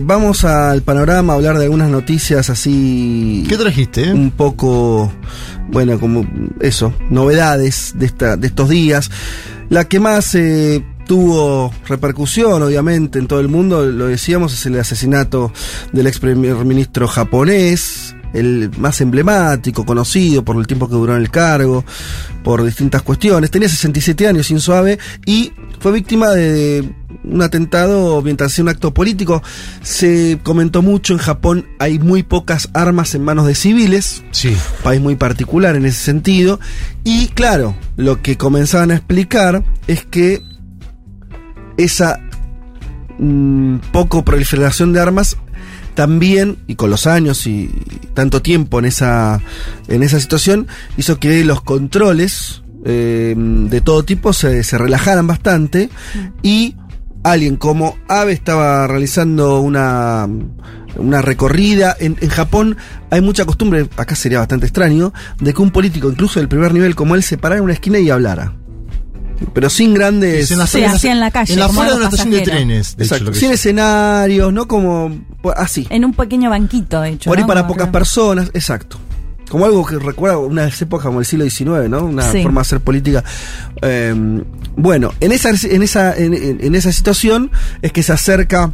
Vamos al panorama a hablar de algunas noticias así. ¿Qué trajiste? Un poco, bueno, como eso, novedades de, esta, de estos días. La que más eh, tuvo repercusión, obviamente, en todo el mundo, lo decíamos, es el asesinato del ex primer ministro japonés, el más emblemático, conocido por el tiempo que duró en el cargo, por distintas cuestiones. Tenía 67 años, sin suave, y fue víctima de un atentado mientras hacía un acto político. Se comentó mucho en Japón, hay muy pocas armas en manos de civiles, Sí. país muy particular en ese sentido. Y claro, lo que comenzaban a explicar es que esa mm, poco proliferación de armas también, y con los años y tanto tiempo en esa, en esa situación, hizo que los controles eh, de todo tipo se, se relajaran bastante y alguien como Abe estaba realizando una, una recorrida. En, en Japón hay mucha costumbre, acá sería bastante extraño, de que un político, incluso del primer nivel como él, se parara en una esquina y hablara. Pero sin grandes... En Se hacía en la calle, En la fuera de una estación de trenes, de Exacto, sin escenarios, ¿no? Como pues, así. En un pequeño banquito, de hecho. Por ahí ¿no? para Como pocas que- personas, exacto. Como algo que recuerda unas épocas como el siglo XIX, ¿no? Una Sí. forma de hacer política. Eh, bueno, en esa, en, esa, en, en- en esa situación es que se acerca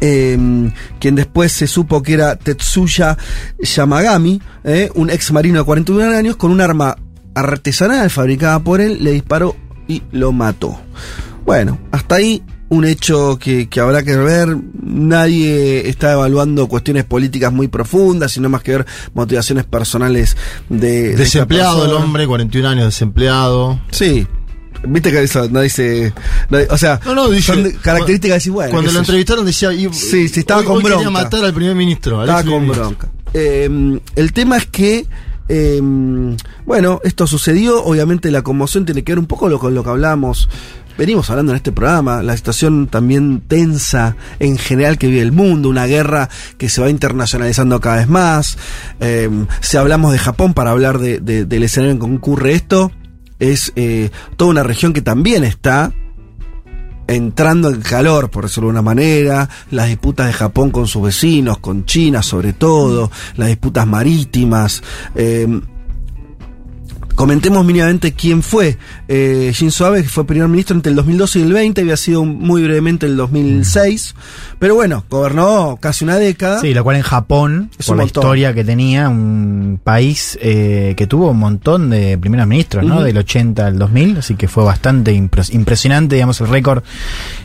eh, quien después se supo que era Tetsuya Yamagami, eh, un ex marino de 41 años, con un arma artesanal fabricada por él, le disparó y lo mató. Bueno, hasta ahí un hecho que, que habrá que ver. Nadie está evaluando cuestiones políticas muy profundas, sino más que ver motivaciones personales de... Desempleado el hombre, 41 años desempleado. Sí. Viste que eso no dice. no- o sea, No, no, dice- son características de decir, bueno. Cuando lo entrevistaron decía... y- Sí, sí, estaba hoy- con hoy bronca. matar al primer ministro. al Estaba con bronca. Eh, el tema es que, eh, bueno, esto sucedió. Obviamente la conmoción tiene que ver un poco con lo que hablamos. Venimos hablando en este programa, la situación también tensa en general que vive el mundo, una guerra que se va internacionalizando cada vez más. Eh, si hablamos de Japón para hablar de- de- del escenario en que ocurre esto, es eh, toda una región que también está entrando en calor, por decirlo de una manera, las disputas de Japón con sus vecinos, con China sobre todo, las disputas marítimas. eh, Comentemos mínimamente quién fue eh, Shinzo Abe, que fue primer ministro entre el 2012 y el 20, había sido muy brevemente el 2006, pero bueno, gobernó casi una década. Sí, lo cual en Japón, Es por la montón. historia que tenía, un país eh, que tuvo un montón de primeros ministros, ¿no? Del 80 al 2000, así que fue bastante impres- impresionante, digamos, el récord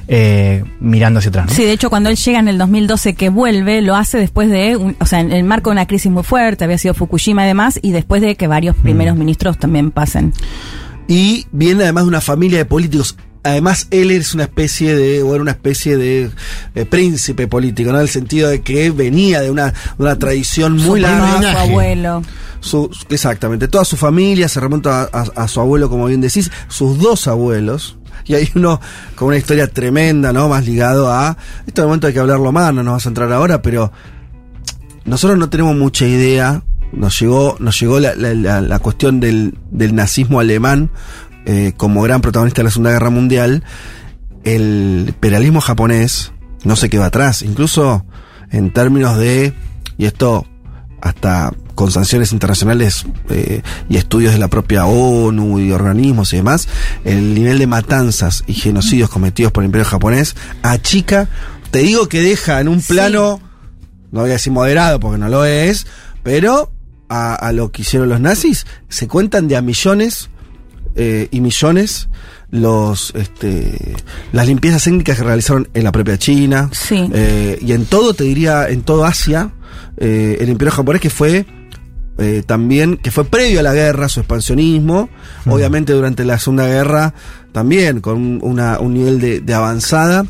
eh, mirando hacia atrás, ¿no? Sí, de hecho, cuando él llega en el 2012, que vuelve, lo hace después de, un- o sea, en el marco de una crisis muy fuerte, había sido Fukushima y demás, y después de que varios Mm. primeros ministros también pasen. Y viene además de una familia de políticos. Además, él es una especie de, o era una especie de, eh, príncipe político, ¿no? En el sentido de que venía de una, una tradición muy su larga. su abuelo. Su- exactamente, toda su familia se remonta a, a- a su abuelo, como bien decís, sus dos abuelos. Y hay uno con una historia tremenda, ¿no? Más ligado a. Este momento hay que hablarlo más, no nos vas a entrar ahora, pero nosotros no tenemos mucha idea. Nos llegó, nos llegó la, la- cuestión del, del nazismo alemán eh, como gran protagonista de la Segunda Guerra Mundial. El imperialismo japonés no se quedó atrás, incluso en términos de, y esto hasta con sanciones internacionales eh, y estudios de la propia ONU y organismos y demás, el nivel de matanzas y genocidios cometidos por el imperio japonés achica, te digo que deja en un Sí. plano, no voy a decir moderado porque no lo es, pero a, a lo que hicieron los nazis, se cuentan de a millones eh, y millones los este, las limpiezas étnicas que realizaron en la propia China. Sí. eh, y en todo te diría en todo Asia eh, el imperio japonés que fue eh, también que fue previo a la guerra su expansionismo obviamente durante la segunda guerra también con un- una- un nivel de, de avanzada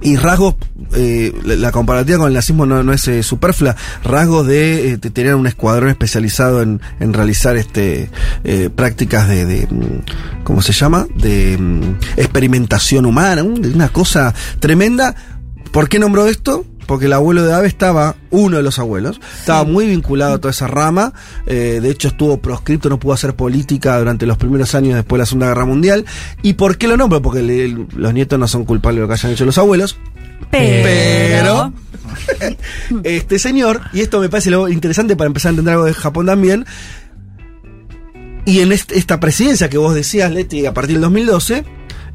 y rasgos, eh, la, comparativa con el nazismo no, no es eh, superflua, rasgos de, eh, de tener un escuadrón especializado en, en realizar este eh, prácticas de, de, mm, ¿cómo se llama? De mm, experimentación humana, un- una cosa tremenda. ¿Por qué nombró esto? Porque el abuelo de Ave estaba, uno de los abuelos, estaba muy vinculado a toda esa rama, eh, de hecho estuvo proscripto, no pudo hacer política durante los primeros años después de la Segunda Guerra Mundial. ¿Y por qué lo nombro? Porque le- los nietos no son culpables de lo que hayan hecho los abuelos. Pero. este señor, y esto me parece lo interesante para empezar a entender algo de Japón también, y en est- esta presidencia que vos decías, Leti, a partir del 2012,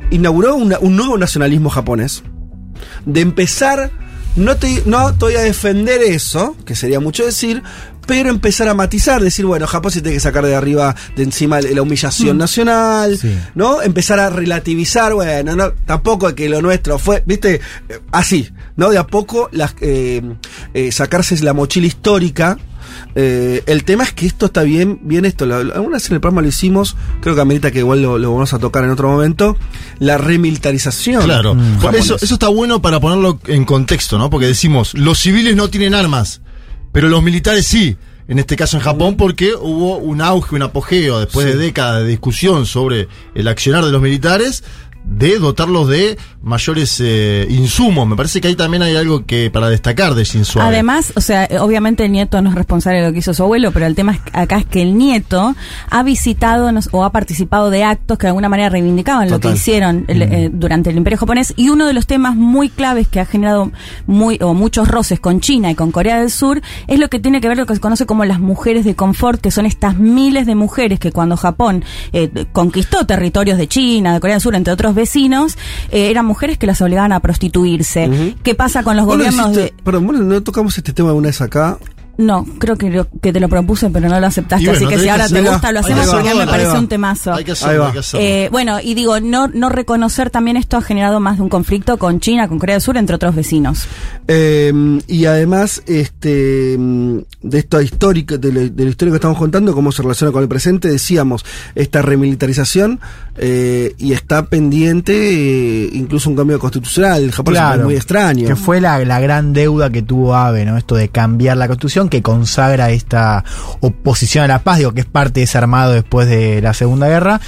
inauguró una- un nuevo nacionalismo japonés. De empezar, no te, no te voy a defender eso, que sería mucho decir, pero empezar a matizar, decir, bueno, Japón se tiene que sacar de arriba, de encima la humillación nacional, Sí. ¿no? Empezar a relativizar, bueno, no, tampoco es que lo nuestro fue, viste, Eh, así, ¿no? De a poco las, eh, eh, sacarse la mochila histórica. Eh, el tema es que esto está bien, bien esto, alguna vez en el programa lo hicimos, creo que amerita que igual lo, lo vamos a tocar en otro momento, la remilitarización. Claro. Mm. Por eso, eso está bueno para ponerlo en contexto, ¿no? Porque decimos, los civiles no tienen armas, pero los militares sí. En este caso en Japón, porque hubo un auge, un apogeo, después de décadas de discusión sobre el accionar de los militares, de dotarlos de mayores eh, insumos. Me parece que ahí también hay algo que para destacar de Abe. Además, o sea, eh, obviamente el nieto no es responsable de lo que hizo su abuelo, pero el tema es- acá es que el nieto ha visitado nos- o ha participado de actos que de alguna manera reivindicaban lo que hicieron el- eh, durante el Imperio japonés y uno de los temas muy claves que ha generado muy o muchos roces con China y con Corea del Sur es lo que tiene que ver lo que se conoce como las mujeres de confort, que son estas miles de mujeres que cuando Japón eh, conquistó territorios de China, de Corea del Sur, entre otros vecinos, eh, eran mujeres que las obligaban a prostituirse. ¿Qué pasa con los gobiernos hiciste- de Perdón, vos no tocamos este tema alguna vez acá. No, creo que, lo- que te lo propuse, pero no lo aceptaste. Bueno, así que si que ahora te gusta, lo hacemos porque me parece va. un temazo. Hay que hacerlo, va. hay que hacerlo. Eh, bueno, y digo, no, no reconocer también esto ha generado más de un conflicto con China, con Corea del Sur, entre otros vecinos. Eh, y además, este mm, de esto histórico, de, lo- de la historia que estamos contando, cómo se relaciona con el presente, decíamos, esta remilitarización eh, y está pendiente eh, incluso un cambio constitucional. Japón es un país muy extraño. Que fue la, la gran deuda que tuvo Abe, ¿no? Esto de cambiar la constitución que consagra esta oposición a la paz, digo, que es parte de ese armado después de la Segunda Guerra.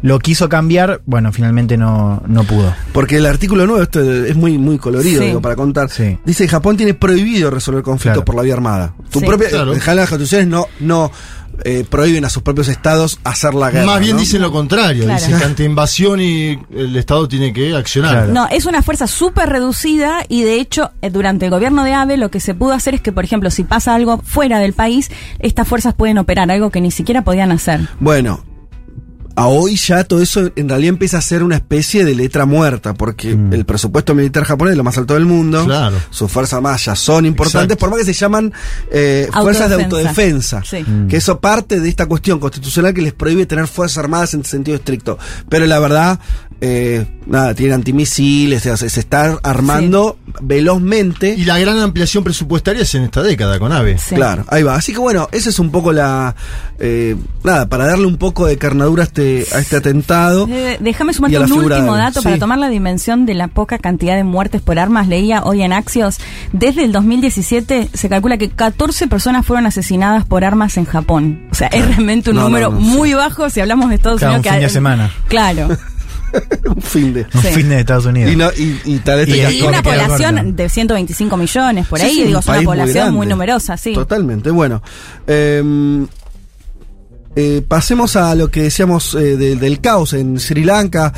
Lo quiso cambiar, bueno, finalmente no, no pudo. Porque el artículo 9, esto es muy, muy colorido Sí. digo, para contar. Sí. Dice que Japón tiene prohibido resolver conflictos Claro. por la vía armada. Tu Sí. propia, Claro. las constituciones no, no eh, prohíben a sus propios estados hacer la guerra. Más bien ¿no? dicen lo contrario, Claro. dicen que ante invasión y el Estado tiene que accionar. Claro. No, es una fuerza súper reducida y de hecho eh, durante el gobierno de Abe lo que se pudo hacer es que, por ejemplo, si pasa algo fuera del país, estas fuerzas pueden operar, algo que ni siquiera podían hacer. Bueno, a hoy ya todo eso en realidad empieza a ser una especie de letra muerta, porque Mm. el presupuesto militar japonés es lo más alto del mundo. Claro. Sus fuerzas armadas ya son importantes, Exacto. por más que se llaman eh, fuerzas de Autodefensa. autodefensa. Sí. Mm. Que eso parte de esta cuestión constitucional que les prohíbe tener fuerzas armadas en sentido estricto. Pero la verdad, eh, nada, tienen antimisiles, o sea, se está armando velozmente. Y la gran ampliación presupuestaria es en esta década con AVE. Sí. Claro, ahí va. Así que bueno, esa es un poco la. eh, nada, para darle un poco de carnadura a este, a este atentado. Eh, déjame sumarte un último de- dato sí. para tomar la dimensión de la poca cantidad de muertes por armas. Leía hoy en Axios, desde el 2017 se calcula que 14 personas fueron asesinadas por armas en Japón. O sea, es realmente un No, número no, muy bajo si hablamos de Estados Claro, Unidos. un fin que- de semana. Claro. un fin de. Un Sí. fin de Estados Unidos. Y, no, y, y tal vez Y una población corta. de 125 millones, por Sí, ahí, sí, digo, un es una muy población muy, numerosa, sí. Totalmente. Bueno, eh, eh, pasemos a lo que decíamos eh, de- del caos en Sri Lanka.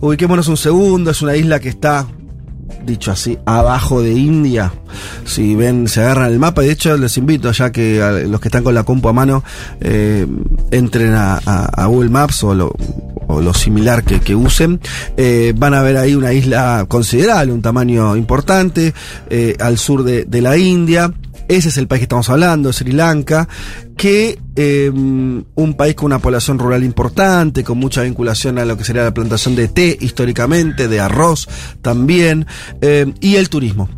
Ubiquémonos un segundo. Es una isla que está, dicho así, abajo de India. Si ven, se agarran el mapa. De hecho, les invito ya que los que están con la compu a mano eh, entren a, Google Maps o lo, similar que, usen. Eh, van a ver ahí una isla considerable, un tamaño importante, eh, al sur de la India. Ese es el país que estamos hablando, Sri Lanka, que eh, un país con una población rural importante, con mucha vinculación a lo que sería la plantación de té históricamente, de arroz también, eh, y el turismo.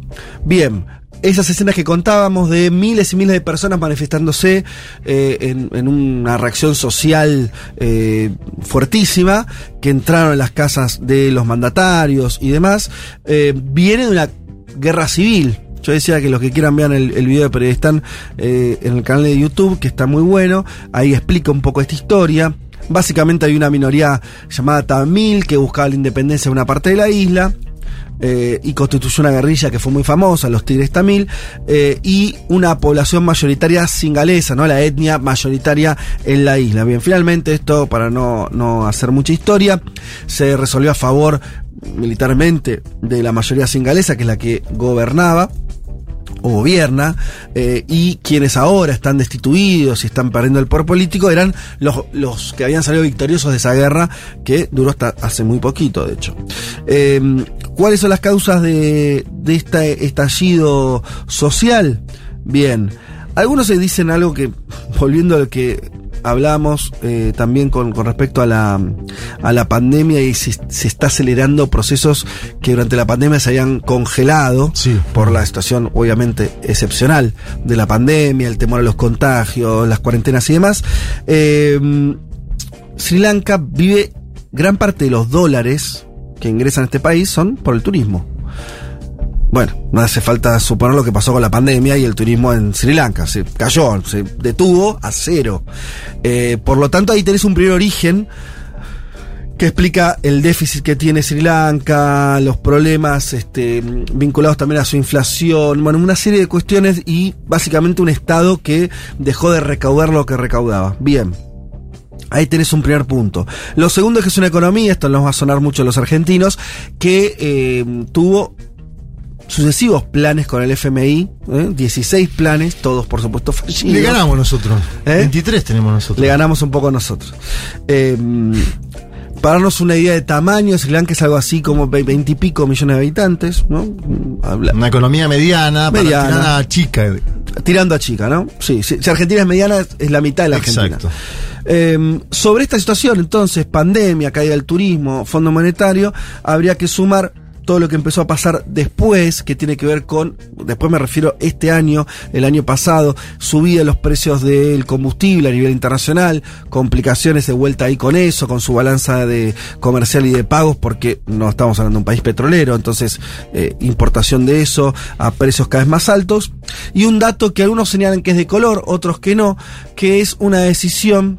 Bien, esas escenas que contábamos de miles y miles de personas manifestándose eh, en, en una reacción social eh, fuertísima, que entraron en las casas de los mandatarios y demás, eh, viene de una guerra civil. Yo decía que los que quieran vean el, video de Periodistán eh, en el canal de YouTube, que está muy bueno, ahí explica un poco esta historia. Básicamente hay una minoría llamada Tamil que buscaba la independencia de una parte de la isla eh, y constituyó una guerrilla que fue muy famosa, los Tigres Tamil, eh, y una población mayoritaria singalesa, ¿no? La etnia mayoritaria en la isla. Bien, finalmente esto, para no, no hacer mucha historia, se resolvió a favor militarmente de la mayoría singalesa, que es la que gobernaba o gobierna, eh, y quienes ahora están destituidos y están perdiendo el poder político eran los, los que habían salido victoriosos de esa guerra que duró hasta hace muy poquito, de hecho. Eh, ¿Cuáles son las causas de, de este estallido social? Bien, algunos se dicen algo que, volviendo a lo que hablamos eh, también con, con respecto a la, a la pandemia y se, se está acelerando procesos que durante la pandemia se habían congelado Sí. por la situación obviamente excepcional de la pandemia, el temor a los contagios, las cuarentenas y demás. Eh, Sri Lanka vive gran parte de los dólares que ingresan a este país son por el turismo. Bueno, no hace falta suponer lo que pasó con la pandemia y el turismo en Sri Lanka. Se cayó, se detuvo a cero. Eh, por lo tanto, ahí tenés un primer origen que explica el déficit que tiene Sri Lanka, los problemas este, vinculados también a su inflación, bueno, una serie de cuestiones y básicamente un Estado que dejó de recaudar lo que recaudaba. Bien. Ahí tenés un primer punto. Lo segundo es que es una economía, esto nos va a sonar mucho a los argentinos, que eh, tuvo sucesivos planes con el FMI, ¿eh? 16 planes, todos por supuesto fallidos. Le ganamos nosotros. ¿Eh? 23 tenemos nosotros. Le ganamos un poco a nosotros. Eh, para darnos una idea de tamaño, Sri Lanka es algo así como 20 y pico millones de habitantes, ¿no? Habla- Una economía mediana, Mediana. para tirana chica. tirando a chica, ¿no? Sí, sí, si Argentina es mediana, es la mitad de la Argentina. Exacto. Eh, sobre esta situación, entonces, pandemia, caída del turismo, Fondo Monetario, habría que sumar todo lo que empezó a pasar después, que tiene que ver con, después me refiero este año, el año pasado, subida de los precios del combustible a nivel internacional, complicaciones de vuelta ahí con eso, con su balanza de comercial y de pagos, porque no estamos hablando de un país petrolero, entonces eh, importación de eso a precios cada vez más altos. Y un dato que algunos señalan que es de color, otros que no, que es una decisión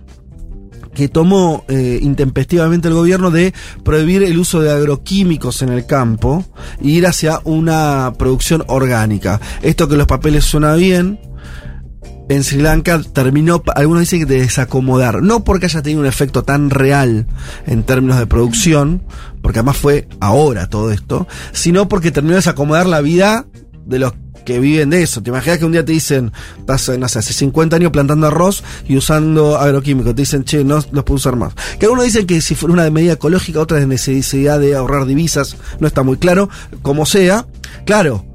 que tomó eh, intempestivamente el gobierno de prohibir el uso de agroquímicos en el campo e ir hacia una producción orgánica. Esto que los papeles suena bien, en Sri Lanka terminó, algunos dicen que de desacomodar, no porque haya tenido un efecto tan real en términos de producción, porque además fue ahora todo esto, sino porque terminó de desacomodar la vida de los que viven de eso. ¿Te imaginas que un día te dicen, estás, hace 50 años plantando arroz y usando agroquímicos? Te dicen, che, no los puedo usar más. Que algunos dicen que si fuera una medida ecológica, otra de necesidad de ahorrar divisas, no está muy claro. Como sea, claro,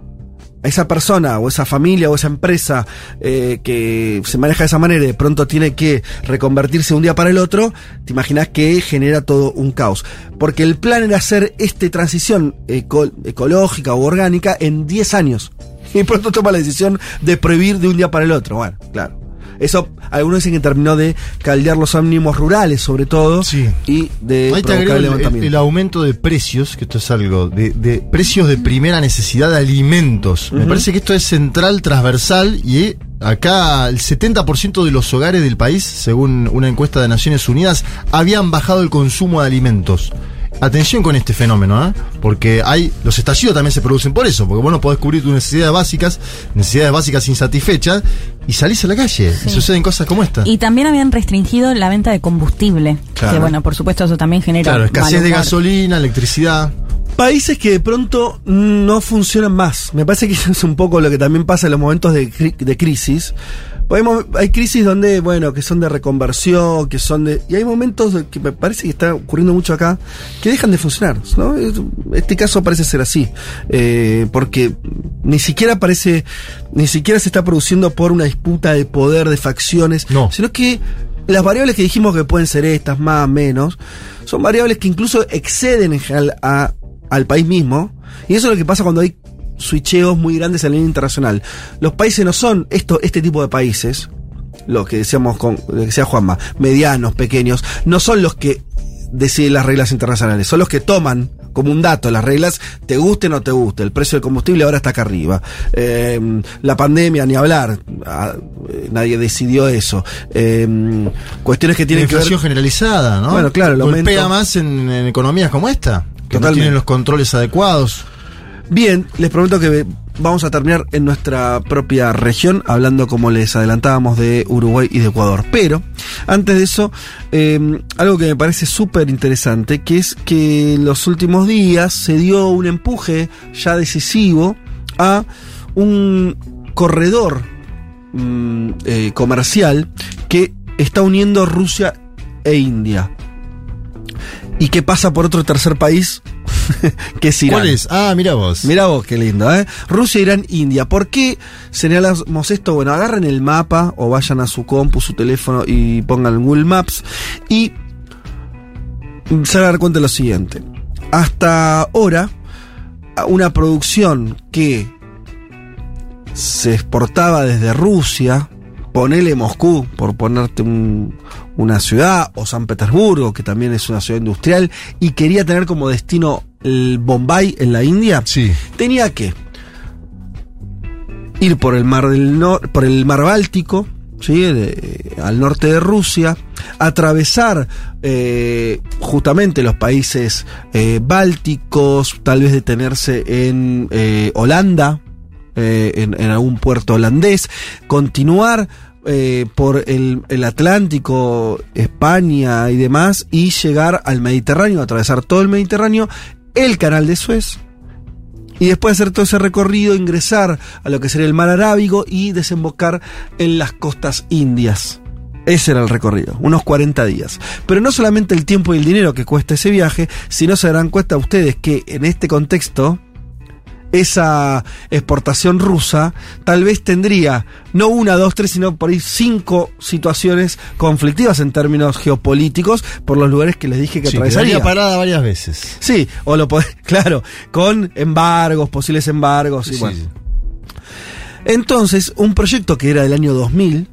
esa persona o esa familia o esa empresa eh, que se maneja de esa manera y de pronto tiene que reconvertirse un día para el otro, te imaginas que genera todo un caos. Porque el plan era hacer esta transición eco- ecológica o orgánica en 10 años. Y pronto toma la decisión de prohibir de un día para el otro. Bueno, claro. Eso, algunos dicen que terminó de caldear los ánimos rurales, sobre todo, Sí. y de Ahí te el levantamiento. el aumento de precios, que esto es algo, de, de precios de primera necesidad de alimentos. Me parece que esto es central, transversal, y eh, acá el 70% de los hogares del país, según una encuesta de Naciones Unidas, habían bajado el consumo de alimentos. Atención con este fenómeno, ¿eh? porque hay los estallidos también se producen por eso, porque vos no podés cubrir tus necesidades básicas, necesidades básicas insatisfechas, y salís a la calle, y suceden cosas como esta. Y también habían restringido la venta de combustible. Claro. Que bueno, por supuesto, eso también genera. Claro, escasez de gasolina, electricidad. Países que de pronto no funcionan más. Me parece que eso es un poco lo que también pasa en los momentos de, cri- de crisis. Podemos- hay crisis donde, bueno, que son de reconversión, que son de... Y hay momentos que me parece que está ocurriendo mucho acá, que dejan de funcionar, Este caso parece ser así. eh, porque ni siquiera parece... Ni siquiera se está produciendo por una disputa de poder, de facciones, No. sino que las variables que dijimos que pueden ser estas, más, menos, son variables que incluso exceden en general a- al país mismo. Y eso es lo que pasa cuando hay switcheos muy grandes a nivel internacional. Los países no son esto, este tipo de países, los que decíamos con, lo que decía Juanma, medianos, pequeños, no son los que deciden las reglas internacionales, son los que toman como un dato las reglas, te guste o no te guste. El precio del combustible ahora está acá arriba. Eh, la pandemia, ni hablar, ah, eh, nadie decidió eso. Eh, cuestiones que La tienen que ver inflación generalizada, ¿no? Bueno, claro, el Golpea aumento- más en, en economías como esta, que no tienen los controles adecuados. Bien, les prometo que vamos a terminar en nuestra propia región, hablando como les adelantábamos de Uruguay y de Ecuador. Pero, antes de eso, eh, algo que me parece súper interesante, que es que en los últimos días se dio un empuje ya decisivo a un corredor mm, eh, comercial que está uniendo Rusia e India. Y que pasa por otro tercer país, que es Irán. ¿Cuál es? Ah, mira vos. Mira vos, qué lindo, ¿eh? Rusia, Irán, India. ¿Por qué señalamos esto? Bueno, agarren el mapa o vayan a su compu, su teléfono y pongan Google Maps y se van a dar cuenta de lo siguiente. Hasta ahora, una producción que se exportaba desde Rusia, ponele Moscú, por ponerte un- una ciudad, o San Petersburgo, que también es una ciudad industrial, y quería tener como destino el Bombay en la India, Sí. tenía que ir por el mar del Nor- por el mar Báltico, ¿sí? De- al norte de Rusia, atravesar eh, justamente los países eh, bálticos, tal vez detenerse en eh, Holanda, eh, en, en algún puerto holandés, continuar eh, por el, el Atlántico, España y demás, y llegar al Mediterráneo, atravesar todo el Mediterráneo, el canal de Suez, y después de hacer todo ese recorrido, ingresar a lo que sería el mar Arábigo y desembocar en las costas indias. Ese era el recorrido, unos 40 días. Pero no solamente el tiempo y el dinero que cuesta ese viaje, sino se darán cuenta ustedes que en este contexto, esa exportación rusa tal vez tendría no una, dos, tres, sino por ahí cinco situaciones conflictivas en términos geopolíticos por los lugares que les dije que Sí, atravesaría. parada varias veces. Sí, o lo podés, claro, con embargos, posibles embargos y Sí, bueno. sí. Entonces, un proyecto que era del año 2000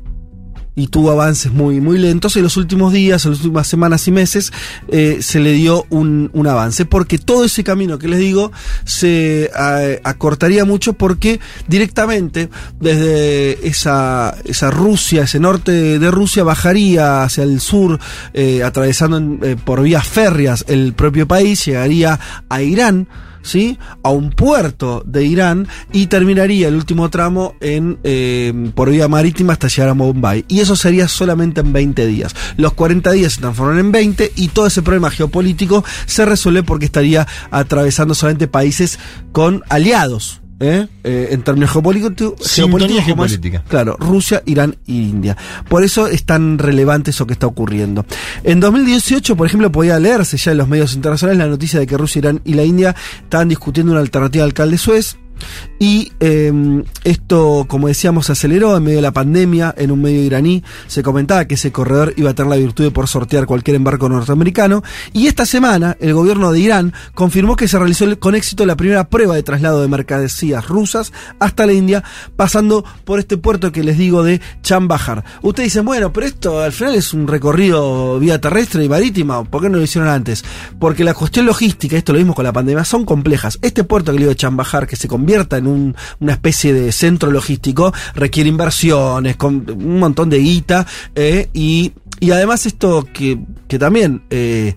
y tuvo avances muy, muy lentos, en los últimos días, en las últimas semanas y meses, eh, se le dio un, un avance, porque todo ese camino que les digo se eh, acortaría mucho porque directamente desde esa, esa Rusia, ese norte de, Rusia, bajaría hacia el sur, eh, atravesando eh, por vías férreas el propio país, llegaría a Irán, ¿sí? a un puerto de Irán y terminaría el último tramo en eh, por vía marítima hasta llegar a Bombay. Y eso sería solamente en 20 días. Los 40 días se transforman en 20 y todo ese problema geopolítico se resuelve porque estaría atravesando solamente países con aliados. ¿Eh? Eh, en términos geopolíticos, geopolíticos. Claro, Rusia, Irán y India. Por eso es tan relevante eso que está ocurriendo. En 2018, por ejemplo, podía leerse ya en los medios internacionales la noticia de que Rusia, Irán y la India estaban discutiendo una alternativa al Cal de Suez. Y eh, esto, como decíamos, se aceleró en medio de la pandemia, en un medio iraní. Se comentaba que ese corredor iba a tener la virtud de por sortear cualquier embarco norteamericano. Y esta semana, el gobierno de Irán confirmó que se realizó con éxito la primera prueba de traslado de mercancías rusas hasta la India, pasando por este puerto que les digo de Chambahar. Ustedes dicen, bueno, pero esto al final es un recorrido vía terrestre y marítima. ¿Por qué no lo hicieron antes? Porque la cuestión logística, esto lo mismo con la pandemia, son complejas. Este puerto que le digo de Chambahar, que se en un- una especie de centro logístico, requiere inversiones, con un montón de guita, eh, y, y además esto que, que también... eh,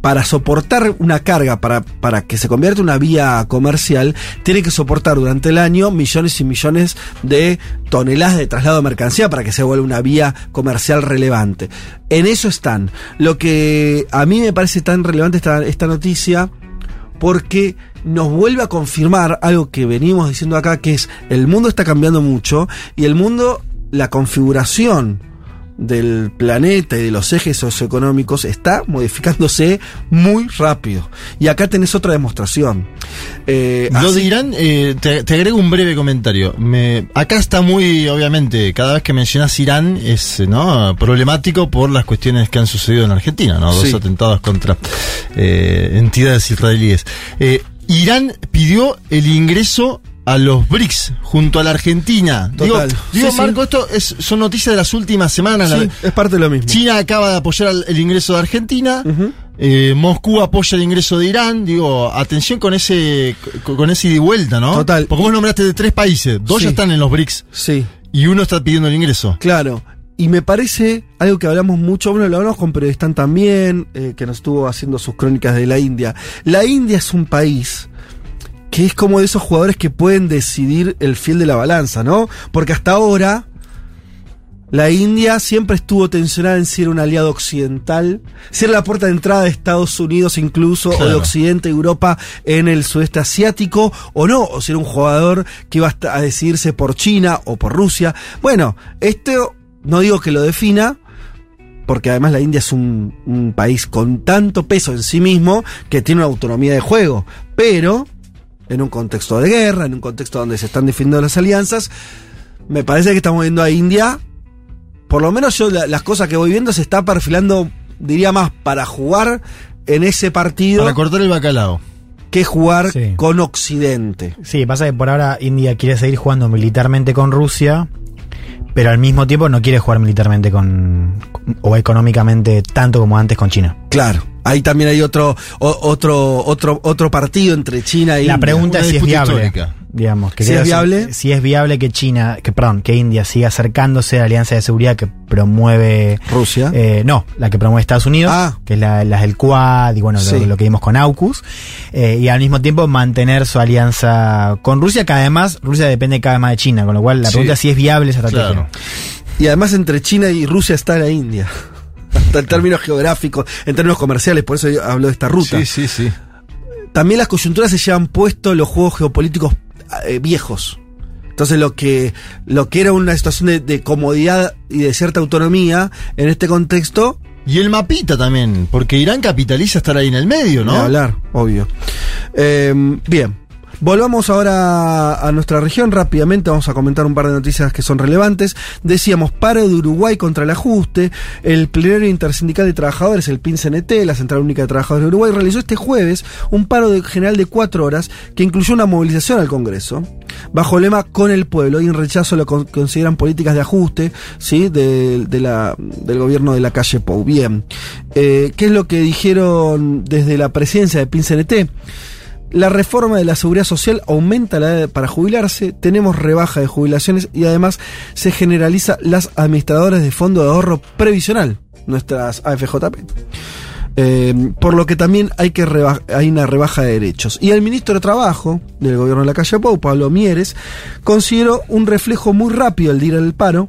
para soportar una carga, para, para que se convierta en una vía comercial, tiene que soportar durante el año millones y millones de toneladas de traslado de mercancía para que se vuelva una vía comercial relevante. En eso están. Lo que a mí me parece tan relevante esta, esta noticia, porque nos vuelve a confirmar algo que venimos diciendo acá, que es el mundo está cambiando mucho y el mundo, la configuración del planeta y de los ejes socioeconómicos está modificándose muy rápido. Y acá tenés otra demostración. Eh, Lo así- de Irán, eh, te, te agrego un breve comentario. Me, acá está muy, obviamente, cada vez que mencionas Irán es eh, ¿no? problemático por las cuestiones que han sucedido en Argentina, ¿no? Dos Sí. atentados contra eh, entidades israelíes. Eh, Irán pidió el ingreso a los BRICS junto a la Argentina. Total. Digo, digo, Sí, sí. Marco, esto es, son noticias de las últimas semanas. Sí, La- es parte de lo mismo. China acaba de apoyar el ingreso de Argentina. Eh, Moscú apoya el ingreso de Irán. Digo, atención con ese con ese ida y vuelta, ¿no? Total. Porque vos nombraste de tres países. Dos Sí. ya están en los BRICS Sí. y uno está pidiendo el ingreso. Claro. Y me parece algo que hablamos mucho, bueno, lo hablamos con periodistas también, eh, que nos estuvo haciendo sus crónicas de la India. La India es un país que es como de esos jugadores que pueden decidir el fiel de la balanza, ¿no? Porque hasta ahora la India siempre estuvo tensionada en si era un aliado occidental, si era la puerta de entrada de Estados Unidos incluso, o de. Occidente, Europa en el sudeste asiático, o no, o si era un jugador que iba a decidirse por China o por Rusia. Bueno, esto no digo que lo defina, porque además la India es un, un país con tanto peso en sí mismo que tiene una autonomía de juego, pero en un contexto de guerra, en un contexto donde se están definiendo las alianzas, me parece que estamos viendo a India, por lo menos yo la- las cosas que voy viendo se está perfilando, diría más, para jugar en ese partido Para cortar el bacalao. que jugar Sí. con Occidente. Sí, pasa que por ahora India quiere seguir jugando militarmente con Rusia, pero al mismo tiempo no quiere jugar militarmente con, o económicamente tanto como antes con China. Claro. Ahí también hay otro, o- otro, otro, otro partido entre China y La India. pregunta Una es si es viable. histórica. Digamos, que Si es viable. Si es viable que China, que perdón, que India siga acercándose a la alianza de seguridad que promueve Rusia. Eh, no, la que promueve Estados Unidos, Ah. que es la, las del Quad y bueno, lo, que vimos con AUKUS, eh, y al mismo tiempo mantener su alianza con Rusia, que además Rusia depende cada vez más de China, con lo cual la Sí. pregunta es si es viable esa estrategia. Claro. Y además entre China y Rusia está la India. Hasta en términos geográficos, en términos comerciales, por eso yo hablo de esta ruta. Sí, sí, sí. También las coyunturas se llevan puesto los juegos geopolíticos eh, viejos. Entonces lo que, lo que era una situación de, de comodidad y de cierta autonomía en este contexto, Y el mapita también, porque Irán capitaliza estar ahí en el medio, ¿no? ¿no? hablar, obvio. Eh, bien. Volvamos ahora a nuestra región rápidamente, vamos a comentar un par de noticias que son relevantes. Decíamos, paro de Uruguay contra el ajuste. El plenario intersindical de trabajadores, el PIN-CNT, la Central Única de Trabajadores de Uruguay, realizó este jueves un paro general de cuatro horas que incluyó una movilización al Congreso, bajo el lema Con el pueblo, y en rechazo lo con- consideran políticas de ajuste ¿sí? de la, del gobierno de la calle Pou. Bien, eh, ¿qué es lo que dijeron desde la presidencia de PIN-CNT? La reforma de la seguridad social aumenta la edad para jubilarse, tenemos rebaja de jubilaciones y además se generaliza las administradoras de fondo de ahorro previsional, nuestras AFJP. Eh, por lo que también hay, que hay una rebaja de derechos. Y el ministro de Trabajo del gobierno de la calle Pau, Pablo Mieres, consideró un reflejo muy rápido del día del paro,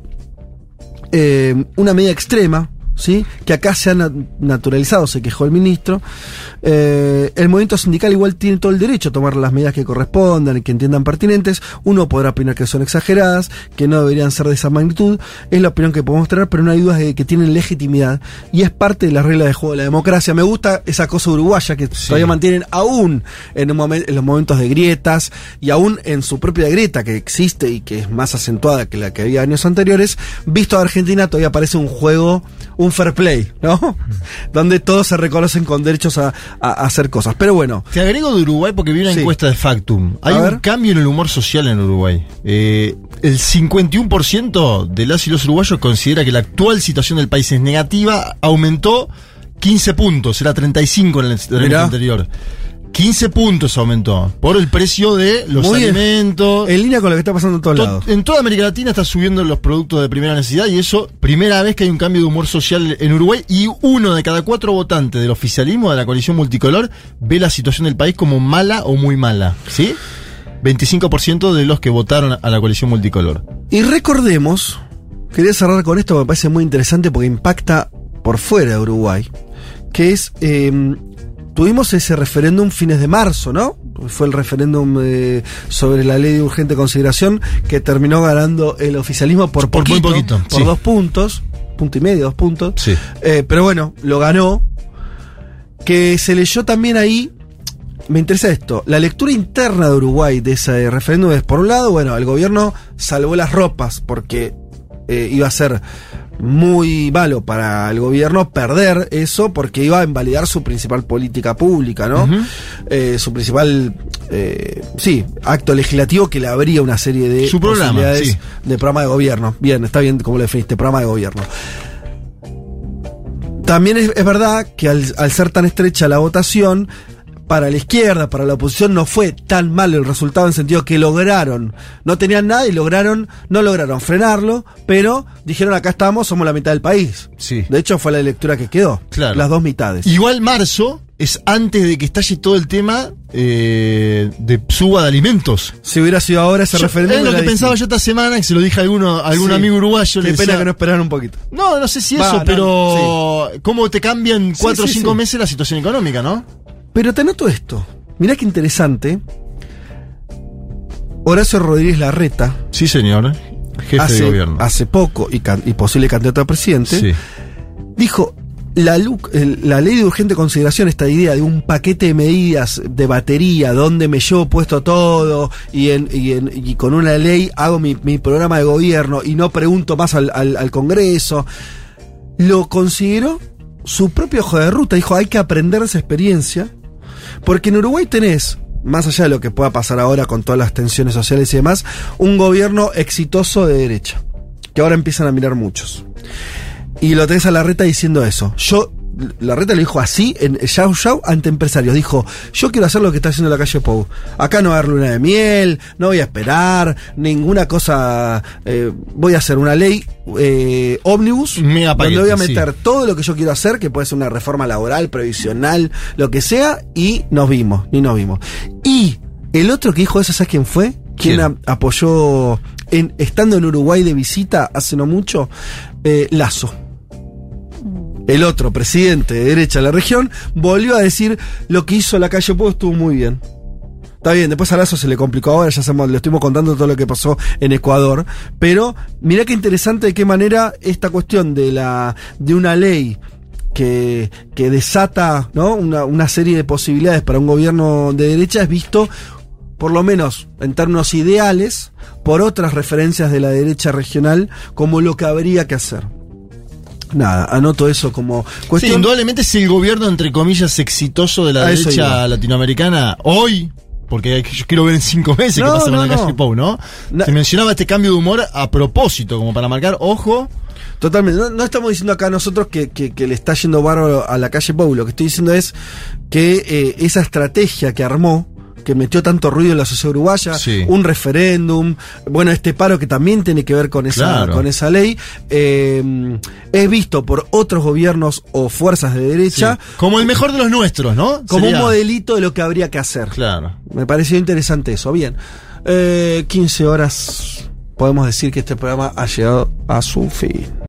eh, una medida extrema, ¿sí? que acá se ha na- naturalizado, se quejó el ministro. Eh, el movimiento sindical igual tiene todo el derecho a tomar las medidas que correspondan y que entiendan pertinentes. Uno podrá opinar que son exageradas, que no deberían ser de esa magnitud. Es la opinión que podemos tener, pero no hay dudas de que tienen legitimidad y es parte de la regla de juego de la democracia. Me gusta esa cosa uruguaya que todavía mantienen aún en, un en los momentos de grietas y aún en su propia grieta que existe y que es más acentuada que la que había años anteriores. Visto a Argentina todavía parece un juego, un fair play, ¿no? Donde todos se reconocen con derechos a, a- a hacer cosas. Pero bueno, Te agrego de Uruguay porque vi una Sí. encuesta de Factum. Hay A un ver. cambio en el humor social en Uruguay. Eh, el 51% de las y los uruguayos considera que la actual situación del país es negativa. Aumentó 15 puntos, era 35 en el, en el anterior. 15 puntos aumentó por el precio de los Muy alimentos. en línea con lo que está pasando en todos To- lados. En toda América Latina está subiendo los productos de primera necesidad y eso, primera vez que hay un cambio de humor social en Uruguay y uno de cada cuatro votantes del oficialismo de la coalición multicolor ve la situación del país como mala o muy mala, ¿sí? 25% de los que votaron a la coalición multicolor. Y recordemos, quería cerrar con esto, me parece muy interesante porque impacta por fuera de Uruguay, que es, eh, tuvimos ese referéndum fines de marzo, ¿no? Fue el referéndum eh, sobre la ley de urgente consideración que terminó ganando el oficialismo por Por muy poquito, poquito, por sí. dos puntos, punto y medio, dos puntos. Sí. Eh, pero bueno, lo ganó. Que se leyó también ahí. Me interesa esto. La lectura interna de Uruguay de ese referéndum es, por un lado, bueno, el gobierno salvó las ropas porque eh, iba a ser muy malo para el gobierno perder eso porque iba a invalidar su principal política pública, ¿no? Eh, su principal, eh, sí, acto legislativo que le abría una serie de Su programa, sí. de programa de gobierno. Bien, está bien como lo definiste, programa de gobierno. También es, es verdad que al, al ser tan estrecha la votación, para la izquierda, para la oposición, no fue tan mal el resultado en sentido que lograron, no tenían nada y lograron, no lograron frenarlo, pero dijeron acá estamos, somos la mitad del país. Sí. De hecho fue la lectura que quedó, Claro. las dos mitades. Igual marzo es antes de que estalle todo el tema eh, de suba de alimentos. Si hubiera sido ahora ese Yo- referéndum. es lo que pensaba yo esta semana, que se lo dije a, alguno, a algún Sí. amigo uruguayo. le Qué pena decía, que no esperaran un poquito. No, no sé si Va, eso, no, pero cómo te cambian cuatro o cinco meses la situación económica, ¿no? Pero te anoto esto. Mirá qué interesante. Horacio Rodríguez Larreta, Sí, señor. Jefe hace, de gobierno. hace poco y, can- y posible candidato a presidente, Sí. dijo la, la ley de urgente consideración, esta idea de un paquete de medidas de batería donde me llevo puesto todo y, en, y, en- y con una ley hago mi, mi programa de gobierno y no pregunto más al, al- al Congreso, lo consideró su propio ojo de ruta. Dijo, hay que aprender de esa experiencia, porque en Uruguay tenés, más allá de lo que pueda pasar ahora con todas las tensiones sociales y demás, un gobierno exitoso de derecha, que ahora empiezan a mirar muchos. Y lo tenés a Larreta diciendo eso. Yo, Larreta lo dijo así, en Yao Yao, ante empresarios. Dijo, yo quiero hacer lo que está haciendo la calle Pou. Acá no va a haber luna de miel, no voy a esperar, ninguna cosa. eh, voy a hacer una ley eh, ómnibus, Mega donde paquete, voy a sí. meter todo lo que yo quiero hacer, que puede ser una reforma laboral, previsional, lo que sea, y nos vimos, y nos vimos. Y el otro que dijo eso, ¿sabes quién fue? Quien ¿Quién? apoyó, en, estando en Uruguay de visita hace no mucho, eh, Lazo. El otro presidente de derecha de la región volvió a decir lo que hizo la calle Pueblo estuvo muy bien. Está bien, después a Lazo se le complicó ahora, ya sabemos, le estuvimos contando todo lo que pasó en Ecuador. Pero mirá qué interesante de qué manera esta cuestión de la de una ley que, que desata ¿no? una, una serie de posibilidades para un gobierno de derecha es visto, por lo menos en términos ideales, por otras referencias de la derecha regional como lo que habría que hacer. Nada, anoto eso como Sí, cuestión. indudablemente es el gobierno, entre comillas, exitoso de la A derecha latinoamericana hoy, porque yo quiero ver en cinco meses No, qué pasa no, con la no. calle Pou, ¿no? Se mencionaba este cambio de humor a propósito, como para marcar, ojo, Totalmente. No, no estamos diciendo acá nosotros que, que- que le está yendo bárbaro a la calle Pou. Lo que estoy diciendo es que eh, esa estrategia que armó, que metió tanto ruido en la sociedad uruguaya, Sí. un referéndum, bueno, este paro que también tiene que ver con esa, Claro. con esa ley, eh, es visto por otros gobiernos o fuerzas de derecha sí, como el mejor de los nuestros, ¿no? como Sería- un modelito de lo que habría que hacer. Claro. Me pareció interesante eso. Bien, eh, 15 horas. Podemos decir que este programa ha llegado a su fin.